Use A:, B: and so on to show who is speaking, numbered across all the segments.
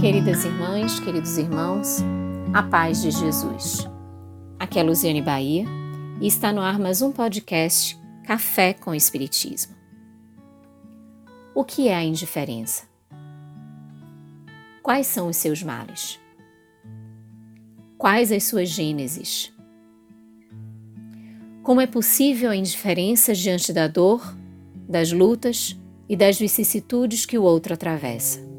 A: Queridas irmãs, queridos irmãos, a paz de Jesus. Aqui é Luziane Bahia e está no ar mais um podcast Café com Espiritismo. O que é a indiferença? Quais são os seus males? Quais as suas gêneses? Como é possível a indiferença diante da dor, das lutas e das vicissitudes que o outro atravessa?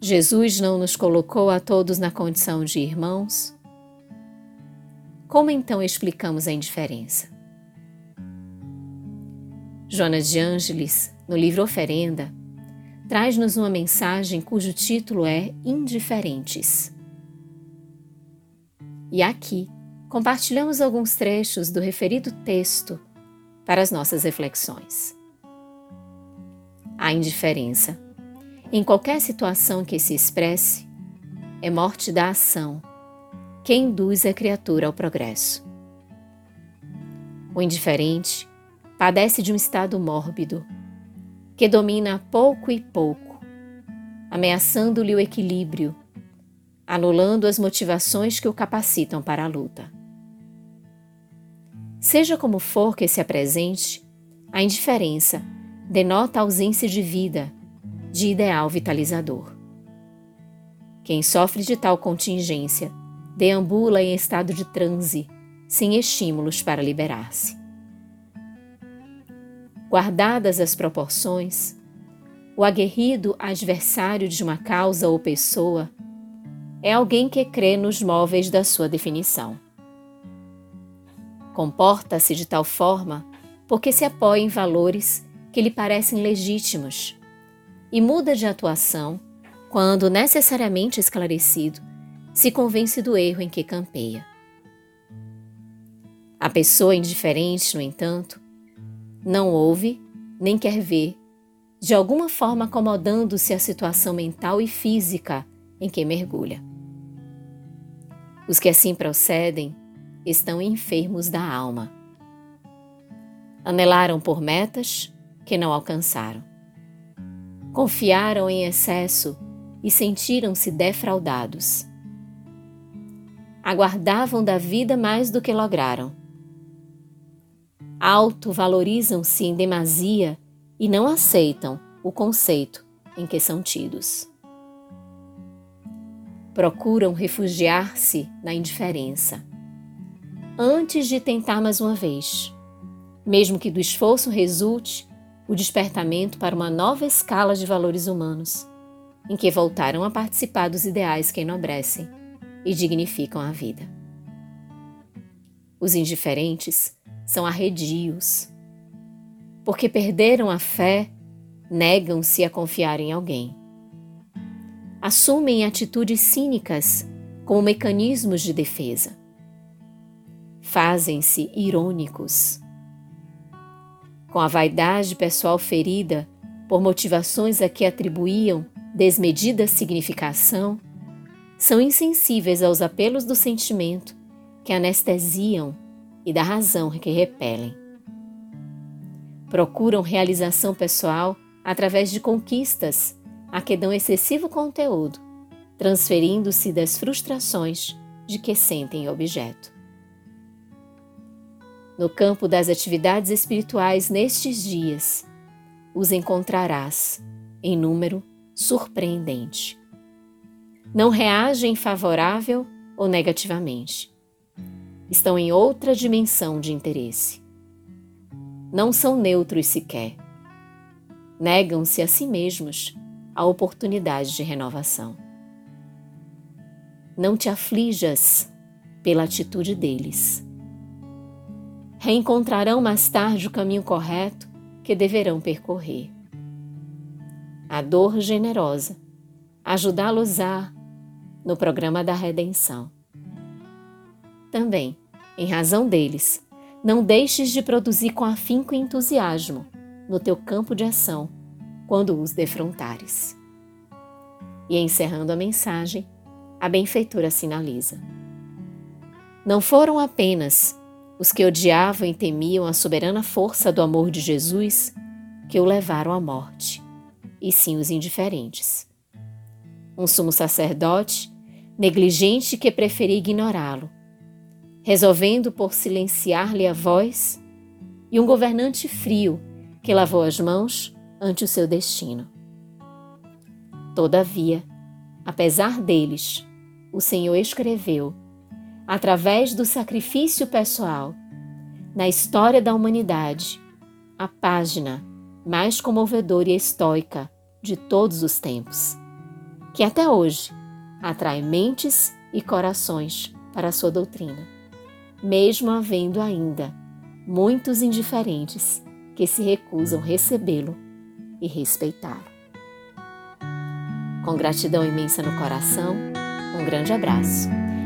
A: Jesus não nos colocou a todos na condição de irmãos? Como então explicamos a indiferença? Jonas de Ângeles, no livro Oferenda, traz-nos uma mensagem cujo título é Indiferentes. E aqui compartilhamos alguns trechos do referido texto para as nossas reflexões. A indiferença em qualquer situação que se expresse, é morte da ação que induz a criatura ao progresso. O indiferente padece de um estado mórbido que domina pouco e pouco, ameaçando-lhe o equilíbrio, anulando as motivações que o capacitam para a luta. Seja como for que se apresente, a indiferença denota ausência de vida de ideal vitalizador. Quem sofre de tal contingência deambula em estado de transe, sem estímulos para liberar-se. Guardadas as proporções, o aguerrido adversário de uma causa ou pessoa é alguém que crê nos móveis da sua definição. Comporta-se de tal forma porque se apoia em valores que lhe parecem legítimos e muda de atuação quando necessariamente esclarecido se convence do erro em que campeia. A pessoa indiferente, no entanto, não ouve nem quer ver, de alguma forma acomodando-se à situação mental e física em que mergulha. Os que assim procedem estão enfermos da alma. Anelaram por metas que não alcançaram confiaram em excesso e sentiram-se defraudados. Aguardavam da vida mais do que lograram. Auto-valorizam-se em demasia e não aceitam o conceito em que são tidos. Procuram refugiar-se na indiferença antes de tentar mais uma vez, mesmo que do esforço resulte o despertamento para uma nova escala de valores humanos, em que voltaram a participar dos ideais que enobrecem e dignificam a vida. Os indiferentes são arredios, porque perderam a fé, negam-se a confiar em alguém. Assumem atitudes cínicas como mecanismos de defesa. Fazem-se irônicos com a vaidade pessoal ferida por motivações a que atribuíam desmedida significação, são insensíveis aos apelos do sentimento que anestesiam e da razão que repelem. Procuram realização pessoal através de conquistas a que dão excessivo conteúdo, transferindo-se das frustrações de que sentem objeto. No campo das atividades espirituais nestes dias, os encontrarás em número surpreendente. Não reagem favorável ou negativamente. Estão em outra dimensão de interesse. Não são neutros sequer. Negam-se a si mesmos a oportunidade de renovação. Não te aflijas pela atitude deles reencontrarão mais tarde o caminho correto que deverão percorrer. A dor generosa ajudá-los-á no programa da redenção. Também, em razão deles, não deixes de produzir com afinco e entusiasmo no teu campo de ação quando os defrontares. E encerrando a mensagem, a benfeitora sinaliza: Não foram apenas os que odiavam e temiam a soberana força do amor de Jesus que o levaram à morte, e sim os indiferentes, um sumo sacerdote negligente que preferia ignorá-lo, resolvendo por silenciar-lhe a voz, e um governante frio que lavou as mãos ante o seu destino. Todavia, apesar deles, o Senhor escreveu, através do sacrifício pessoal, na história da humanidade, a página mais comovedora e estoica de todos os tempos, que até hoje atrai mentes e corações para a sua doutrina, mesmo havendo ainda muitos indiferentes que se recusam recebê-lo e respeitá-lo. Com gratidão imensa no coração, um grande abraço